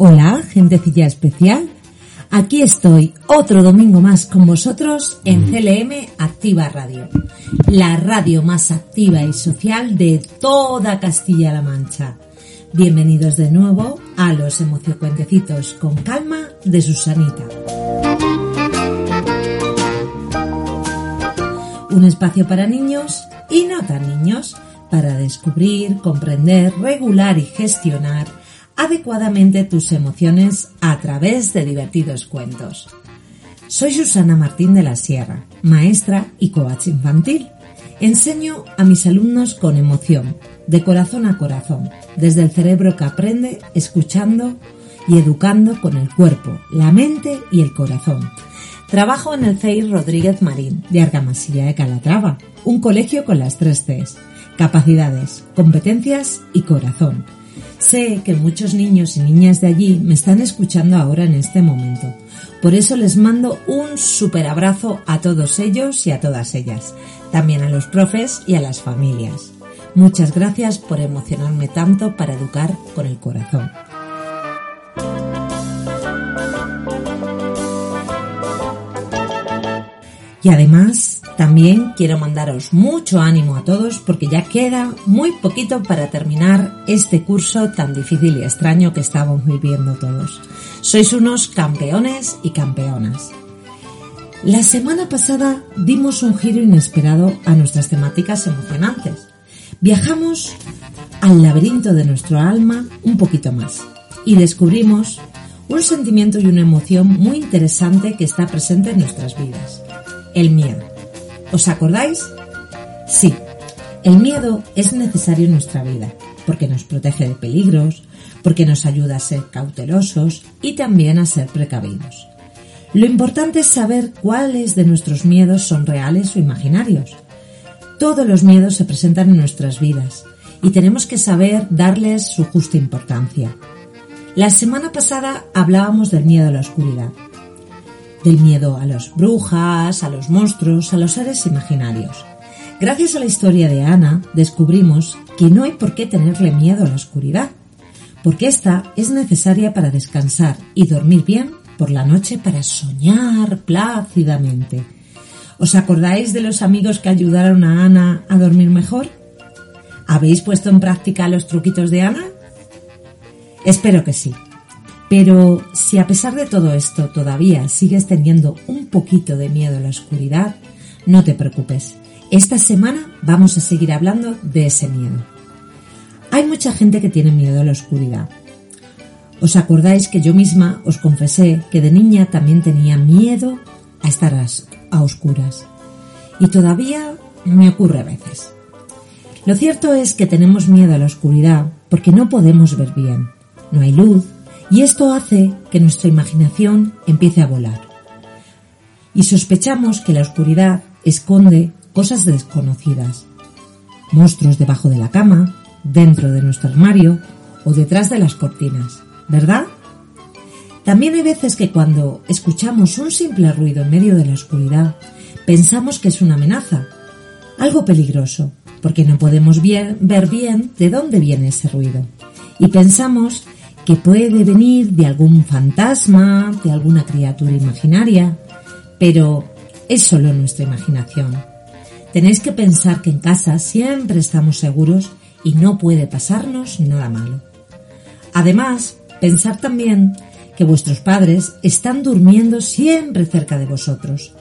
Hola, gentecilla especial. Aquí estoy otro domingo más con vosotros en CLM Activa Radio, la radio más activa y social de toda Castilla-La Mancha. Bienvenidos de nuevo a los emociocuentecitos con calma de Susanita. Un espacio para niños y no tan niños para descubrir, comprender, regular y gestionar adecuadamente tus emociones a través de divertidos cuentos. Soy Susana Martín de la Sierra, maestra y coach infantil. Enseño a mis alumnos con emoción, de corazón a corazón, desde el cerebro que aprende, escuchando y educando con el cuerpo, la mente y el corazón. Trabajo en el CEI Rodríguez Marín, de Argamasilla de Calatrava, un colegio con las tres Cs, capacidades, competencias y corazón. Sé que muchos niños y niñas de allí me están escuchando ahora en este momento. Por eso les mando un super abrazo a todos ellos y a todas ellas, también a los profes y a las familias. Muchas gracias por emocionarme tanto para educar con el corazón. Y además, también quiero mandaros mucho ánimo a todos porque ya queda muy poquito para terminar este curso tan difícil y extraño que estamos viviendo todos. Sois unos campeones y campeonas. La semana pasada dimos un giro inesperado a nuestras temáticas emocionantes. Viajamos al laberinto de nuestro alma un poquito más y descubrimos un sentimiento y una emoción muy interesante que está presente en nuestras vidas el miedo. ¿Os acordáis? Sí, el miedo es necesario en nuestra vida porque nos protege de peligros, porque nos ayuda a ser cautelosos y también a ser precavidos. Lo importante es saber cuáles de nuestros miedos son reales o imaginarios. Todos los miedos se presentan en nuestras vidas y tenemos que saber darles su justa importancia. La semana pasada hablábamos del miedo a la oscuridad del miedo a las brujas, a los monstruos, a los seres imaginarios. Gracias a la historia de Ana descubrimos que no hay por qué tenerle miedo a la oscuridad, porque esta es necesaria para descansar y dormir bien por la noche para soñar plácidamente. ¿Os acordáis de los amigos que ayudaron a Ana a dormir mejor? ¿Habéis puesto en práctica los truquitos de Ana? Espero que sí. Pero si a pesar de todo esto todavía sigues teniendo un poquito de miedo a la oscuridad, no te preocupes. Esta semana vamos a seguir hablando de ese miedo. Hay mucha gente que tiene miedo a la oscuridad. ¿Os acordáis que yo misma os confesé que de niña también tenía miedo a estar a, oscuras? Y todavía me ocurre a veces. Lo cierto es que tenemos miedo a la oscuridad porque no podemos ver bien. No hay luz, y esto hace que nuestra imaginación empiece a volar. Y sospechamos que la oscuridad esconde cosas desconocidas. Monstruos debajo de la cama, dentro de nuestro armario o detrás de las cortinas, ¿verdad? También hay veces que cuando escuchamos un simple ruido en medio de la oscuridad, pensamos que es una amenaza, algo peligroso, porque no podemos ver bien de dónde viene ese ruido. Y pensamos que puede venir de algún fantasma, de alguna criatura imaginaria, pero es solo nuestra imaginación. Tenéis que pensar que en casa siempre estamos seguros y no puede pasarnos nada malo. Además, pensar también que vuestros padres están durmiendo siempre cerca de vosotros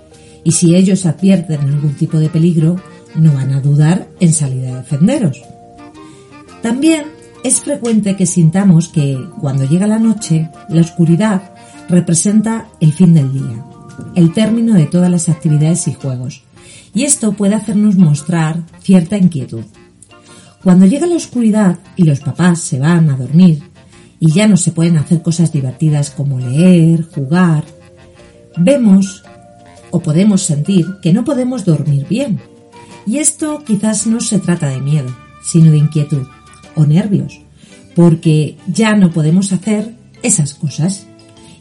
y si ellos advierten algún tipo de peligro, no van a dudar en salir a defenderos. También es frecuente que sintamos que cuando llega la noche, la oscuridad representa el fin del día, el término de todas las actividades y juegos, y esto puede hacernos mostrar cierta inquietud. Cuando llega la oscuridad y los papás se van a dormir y ya no se pueden hacer cosas divertidas como leer, jugar, vemos o podemos sentir que no podemos dormir bien. Y esto quizás no se trata de miedo, sino de inquietud o nervios, porque ya no podemos hacer esas cosas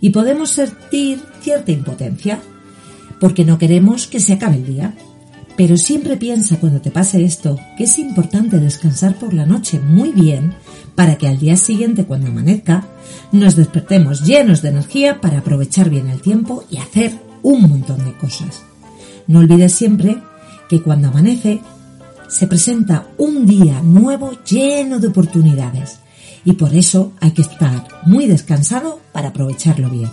y podemos sentir cierta impotencia, porque no queremos que se acabe el día. Pero siempre piensa cuando te pase esto que es importante descansar por la noche muy bien para que al día siguiente cuando amanezca nos despertemos llenos de energía para aprovechar bien el tiempo y hacer un montón de cosas. No olvides siempre que cuando amanece se presenta un día nuevo lleno de oportunidades y por eso hay que estar muy descansado para aprovecharlo bien.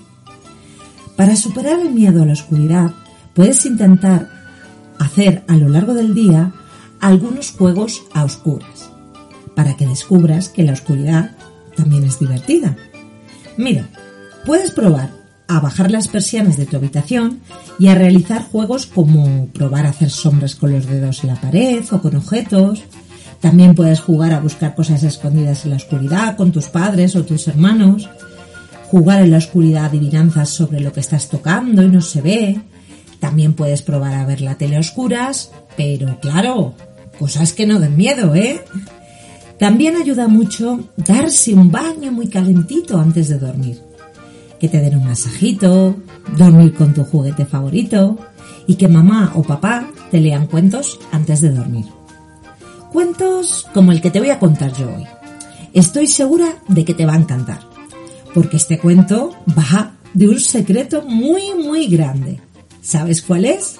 Para superar el miedo a la oscuridad, puedes intentar hacer a lo largo del día algunos juegos a oscuras, para que descubras que la oscuridad también es divertida. Mira, puedes probar a bajar las persianas de tu habitación y a realizar juegos como probar a hacer sombras con los dedos en la pared o con objetos. También puedes jugar a buscar cosas escondidas en la oscuridad con tus padres o tus hermanos jugar en la oscuridad adivinanzas sobre lo que estás tocando y no se ve. También puedes probar a ver la tele a oscuras, pero claro, cosas que no den miedo, ¿eh? También ayuda mucho darse un baño muy calentito antes de dormir. Que te den un masajito, dormir con tu juguete favorito y que mamá o papá te lean cuentos antes de dormir. Cuentos como el que te voy a contar yo hoy. Estoy segura de que te va a encantar porque este cuento va de un secreto muy, muy grande. ¿Sabes cuál es?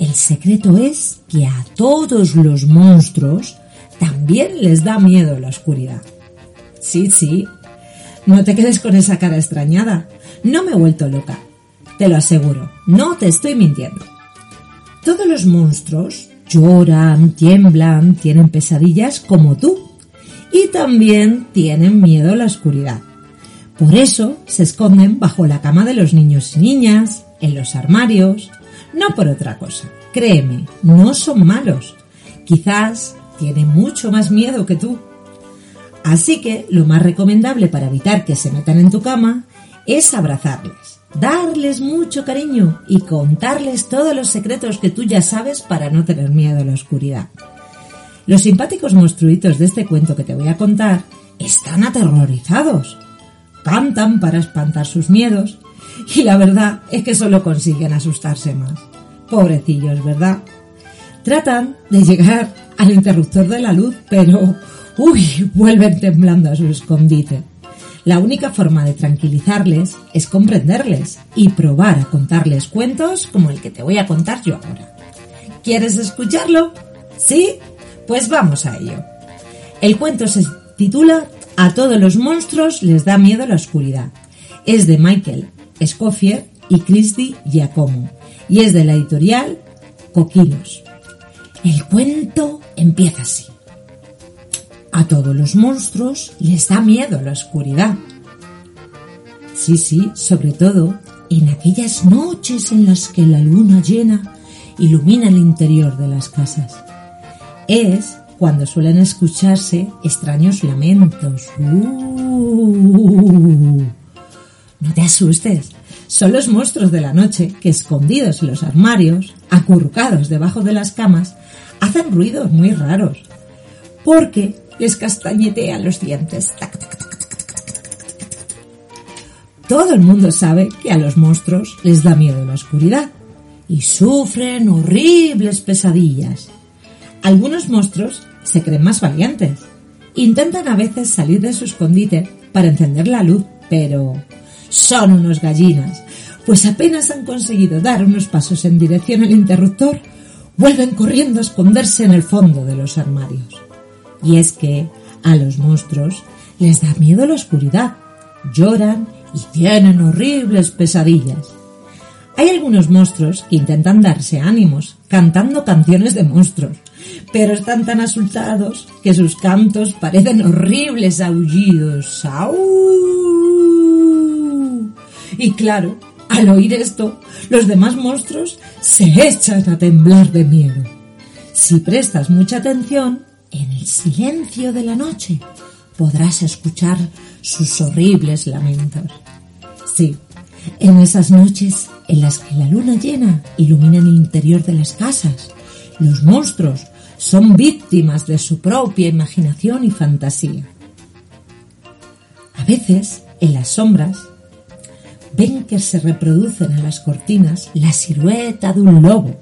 El secreto es que a todos los monstruos también les da miedo la oscuridad. Sí, sí. No te quedes con esa cara extrañada. No me he vuelto loca. Te lo aseguro. No te estoy mintiendo. Todos los monstruos lloran, tiemblan, tienen pesadillas como tú. Y también tienen miedo a la oscuridad. Por eso se esconden bajo la cama de los niños y niñas, en los armarios, no por otra cosa. Créeme, no son malos. Quizás tienen mucho más miedo que tú. Así que lo más recomendable para evitar que se metan en tu cama es abrazarles, darles mucho cariño y contarles todos los secretos que tú ya sabes para no tener miedo a la oscuridad. Los simpáticos monstruitos de este cuento que te voy a contar están aterrorizados cantan para espantar sus miedos y la verdad es que solo consiguen asustarse más. Pobrecillos, ¿verdad? Tratan de llegar al interruptor de la luz, pero uy, vuelven temblando a su escondite. La única forma de tranquilizarles es comprenderles y probar a contarles cuentos como el que te voy a contar yo ahora. ¿Quieres escucharlo? ¿Sí? Pues vamos a ello. El cuento se titula a todos los monstruos les da miedo la oscuridad. Es de Michael Scofier y Christy Giacomo y es de la editorial Coquinos. El cuento empieza así. A todos los monstruos les da miedo la oscuridad. Sí, sí, sobre todo en aquellas noches en las que la luna llena ilumina el interior de las casas. Es cuando suelen escucharse extraños lamentos. Uh. no te asustes, son los monstruos de la noche que escondidos en los armarios, acurrucados debajo de las camas, hacen ruidos muy raros, porque les castañetean los dientes. Todo el mundo sabe que a los monstruos les da miedo la oscuridad y sufren horribles pesadillas. Algunos monstruos se creen más valientes. Intentan a veces salir de su escondite para encender la luz, pero son unos gallinas, pues apenas han conseguido dar unos pasos en dirección al interruptor, vuelven corriendo a esconderse en el fondo de los armarios. Y es que a los monstruos les da miedo la oscuridad, lloran y tienen horribles pesadillas. Hay algunos monstruos que intentan darse ánimos cantando canciones de monstruos, pero están tan asustados que sus cantos parecen horribles aullidos. Y claro, al oír esto, los demás monstruos se echan a temblar de miedo. Si prestas mucha atención, en el silencio de la noche podrás escuchar sus horribles lamentos. Sí, en esas noches en las que la luna llena ilumina el interior de las casas, los monstruos son víctimas de su propia imaginación y fantasía. A veces, en las sombras, ven que se reproducen en las cortinas la silueta de un lobo.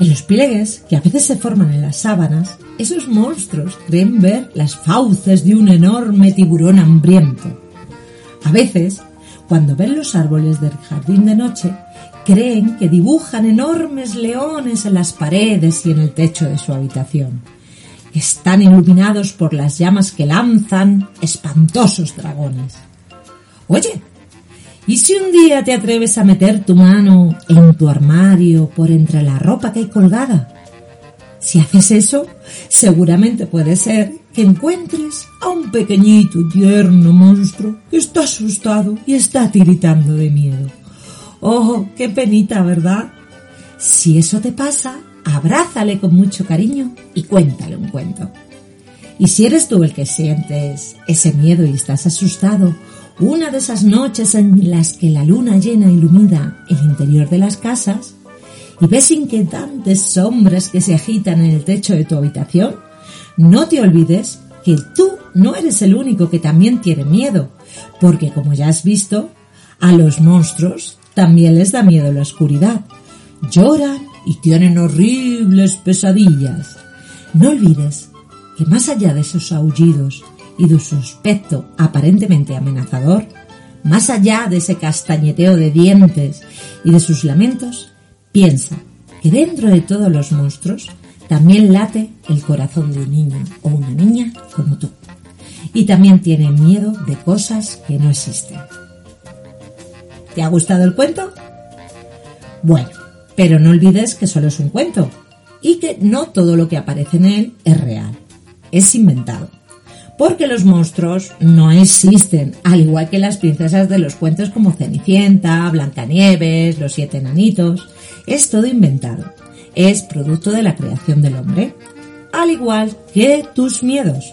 En los pliegues, que a veces se forman en las sábanas, esos monstruos creen ver las fauces de un enorme tiburón hambriento. A veces, cuando ven los árboles del jardín de noche, creen que dibujan enormes leones en las paredes y en el techo de su habitación. Están iluminados por las llamas que lanzan espantosos dragones. Oye, ¿y si un día te atreves a meter tu mano en tu armario por entre la ropa que hay colgada? Si haces eso, seguramente puede ser que encuentres a un pequeñito y tierno monstruo que está asustado y está tiritando de miedo. Oh, qué penita, ¿verdad? Si eso te pasa, abrázale con mucho cariño y cuéntale un cuento. Y si eres tú el que sientes ese miedo y estás asustado, una de esas noches en las que la luna llena ilumina el interior de las casas y ves inquietantes sombras que se agitan en el techo de tu habitación, no te olvides que tú no eres el único que también tiene miedo, porque como ya has visto, a los monstruos también les da miedo la oscuridad. Lloran y tienen horribles pesadillas. No olvides que más allá de esos aullidos y de su aspecto aparentemente amenazador, más allá de ese castañeteo de dientes y de sus lamentos, piensa que dentro de todos los monstruos también late el corazón de un niño o una niña como tú. Y también tiene miedo de cosas que no existen. ¿Te ha gustado el cuento? Bueno, pero no olvides que solo es un cuento y que no todo lo que aparece en él es real, es inventado. Porque los monstruos no existen, al igual que las princesas de los cuentos como Cenicienta, Blancanieves, los siete enanitos. Es todo inventado. Es producto de la creación del hombre. Al igual que tus miedos.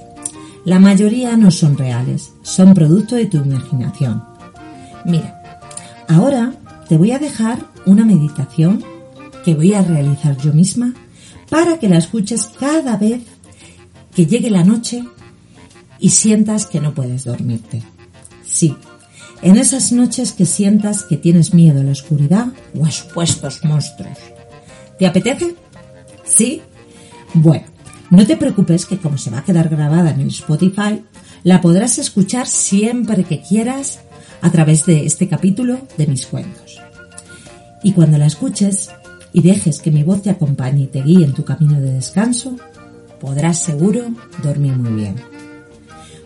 La mayoría no son reales, son producto de tu imaginación. Mira, ahora te voy a dejar una meditación que voy a realizar yo misma para que la escuches cada vez que llegue la noche y sientas que no puedes dormirte. Sí, en esas noches que sientas que tienes miedo a la oscuridad o a supuestos monstruos. ¿Te apetece? ¿Sí? Bueno, no te preocupes que como se va a quedar grabada en el Spotify, la podrás escuchar siempre que quieras a través de este capítulo de mis cuentos. Y cuando la escuches, y dejes que mi voz te acompañe y te guíe en tu camino de descanso, podrás seguro dormir muy bien.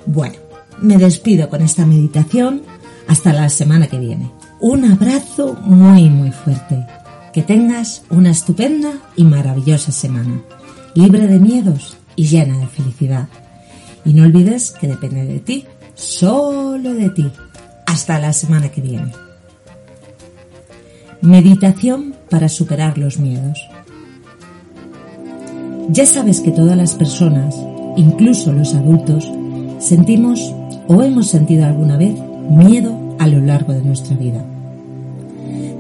Bueno, me despido con esta meditación hasta la semana que viene. Un abrazo muy muy fuerte. Que tengas una estupenda y maravillosa semana, libre de miedos y llena de felicidad. Y no olvides que depende de ti, solo de ti. Hasta la semana que viene. Meditación para superar los miedos. Ya sabes que todas las personas, incluso los adultos, sentimos o hemos sentido alguna vez miedo a lo largo de nuestra vida.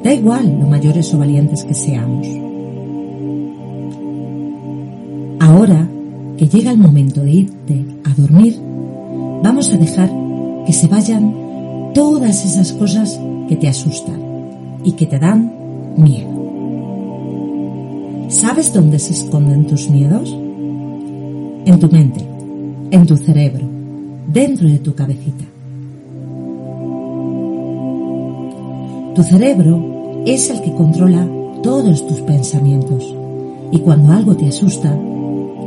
Da igual lo mayores o valientes que seamos. Ahora que llega el momento de irte a dormir, vamos a dejar que se vayan todas esas cosas que te asustan y que te dan miedo. ¿Sabes dónde se esconden tus miedos? En tu mente, en tu cerebro, dentro de tu cabecita. Tu cerebro es el que controla todos tus pensamientos y cuando algo te asusta,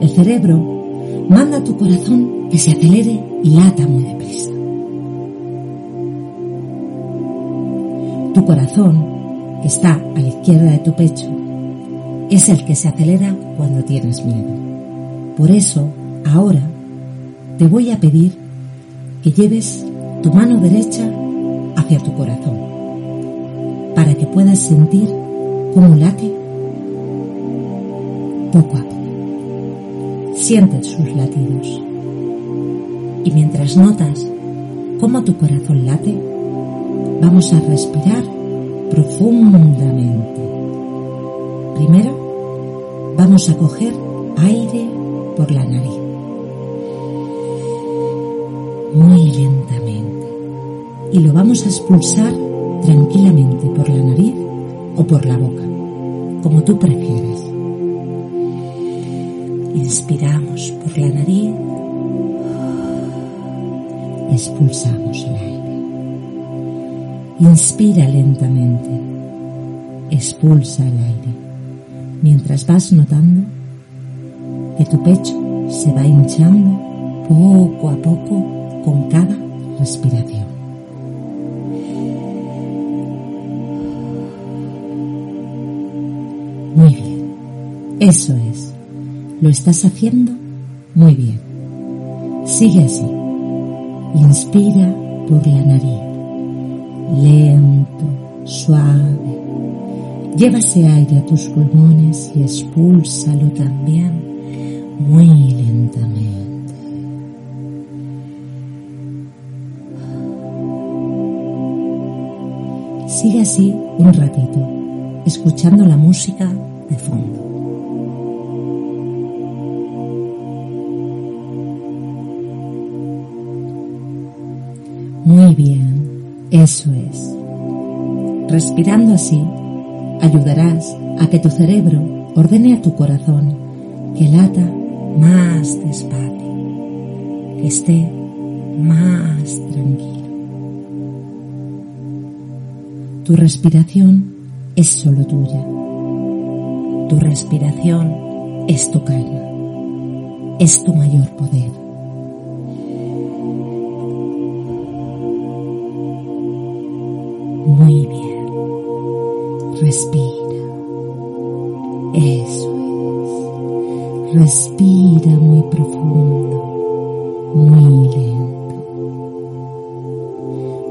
el cerebro manda a tu corazón que se acelere y lata muy deprisa. Tu corazón, que está a la izquierda de tu pecho, es el que se acelera cuando tienes miedo. Por eso, ahora, te voy a pedir que lleves tu mano derecha hacia tu corazón, para que puedas sentir cómo late poco a poco. Siente sus latidos. Y mientras notas cómo tu corazón late, Vamos a respirar profundamente. Primero, vamos a coger aire por la nariz. Muy lentamente. Y lo vamos a expulsar tranquilamente por la nariz o por la boca, como tú prefieres. Inspiramos por la nariz. Expulsamos el aire. Inspira lentamente. Expulsa el aire. Mientras vas notando que tu pecho se va hinchando poco a poco con cada respiración. Muy bien, eso es. Lo estás haciendo muy bien. Sigue así. Inspira por la nariz. Lento, suave. Llévase aire a tus pulmones y expúlsalo también muy lentamente. Sigue así un ratito, escuchando la música de fondo. Muy bien, eso es. Respirando así, ayudarás a que tu cerebro ordene a tu corazón que lata más despacio, que esté más tranquilo. Tu respiración es solo tuya. Tu respiración es tu calma, es tu mayor poder. Muy bien. Respira. Eso es. Respira muy profundo, muy lento.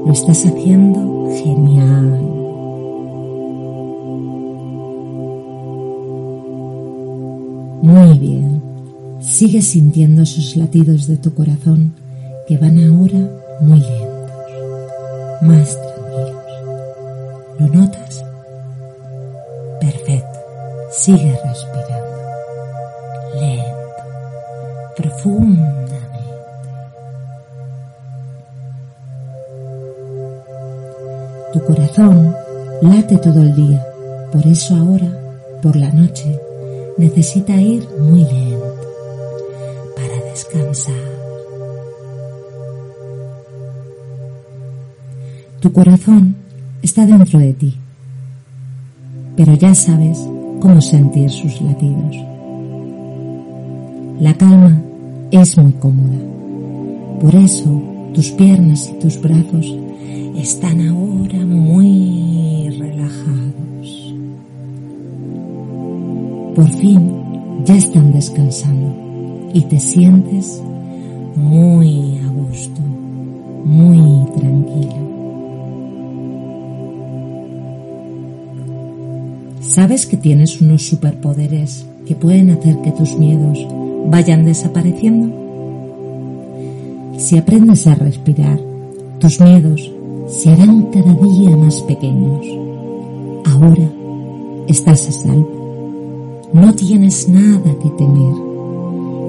Lo estás haciendo Sigue sintiendo esos latidos de tu corazón que van ahora muy lentos, más tranquilos. ¿Lo notas? Perfecto. Sigue respirando. Lento. Profundamente. Tu corazón late todo el día. Por eso ahora, por la noche, necesita ir muy lento Tu corazón está dentro de ti, pero ya sabes cómo sentir sus latidos. La calma es muy cómoda, por eso tus piernas y tus brazos están ahora muy relajados. Por fin ya están descansando y te sientes muy a gusto, muy tranquilo. ¿Sabes que tienes unos superpoderes que pueden hacer que tus miedos vayan desapareciendo? Si aprendes a respirar, tus miedos se harán cada día más pequeños. Ahora estás a salvo. No tienes nada que temer.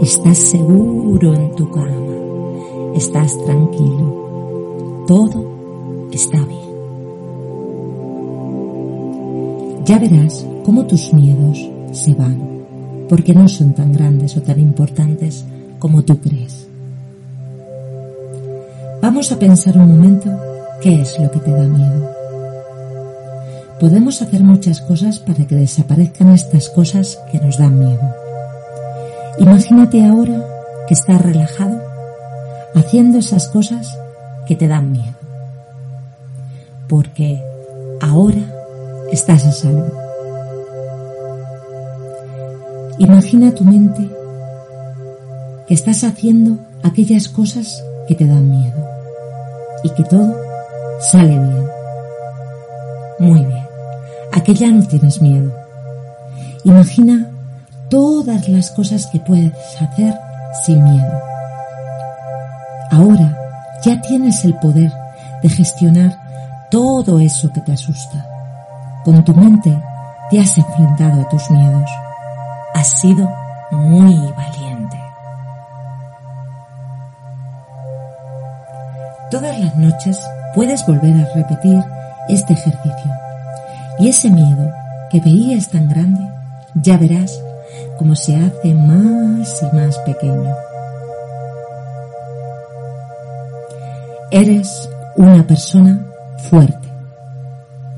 Estás seguro en tu cama. Estás tranquilo. Todo está bien. Ya verás cómo tus miedos se van, porque no son tan grandes o tan importantes como tú crees. Vamos a pensar un momento qué es lo que te da miedo. Podemos hacer muchas cosas para que desaparezcan estas cosas que nos dan miedo. Imagínate ahora que estás relajado haciendo esas cosas que te dan miedo. Porque ahora estás a salvo. Imagina tu mente que estás haciendo aquellas cosas que te dan miedo y que todo sale bien. Muy bien. A que ya no tienes miedo. Imagina todas las cosas que puedes hacer sin miedo. Ahora ya tienes el poder de gestionar todo eso que te asusta. Con tu mente te has enfrentado a tus miedos. Has sido muy valiente. Todas las noches puedes volver a repetir este ejercicio. Y ese miedo que veías tan grande, ya verás como se hace más y más pequeño. Eres una persona fuerte,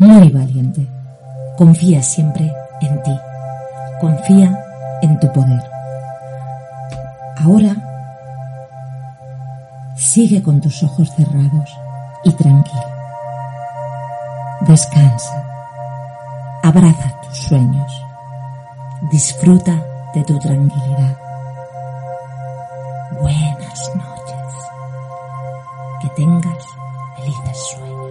muy valiente. Confía siempre en ti. Confía en tu poder. Ahora sigue con tus ojos cerrados y tranquilo. Descansa. Abraza tus sueños. Disfruta de tu tranquilidad. Buenas noches. Que tengas felices sueños.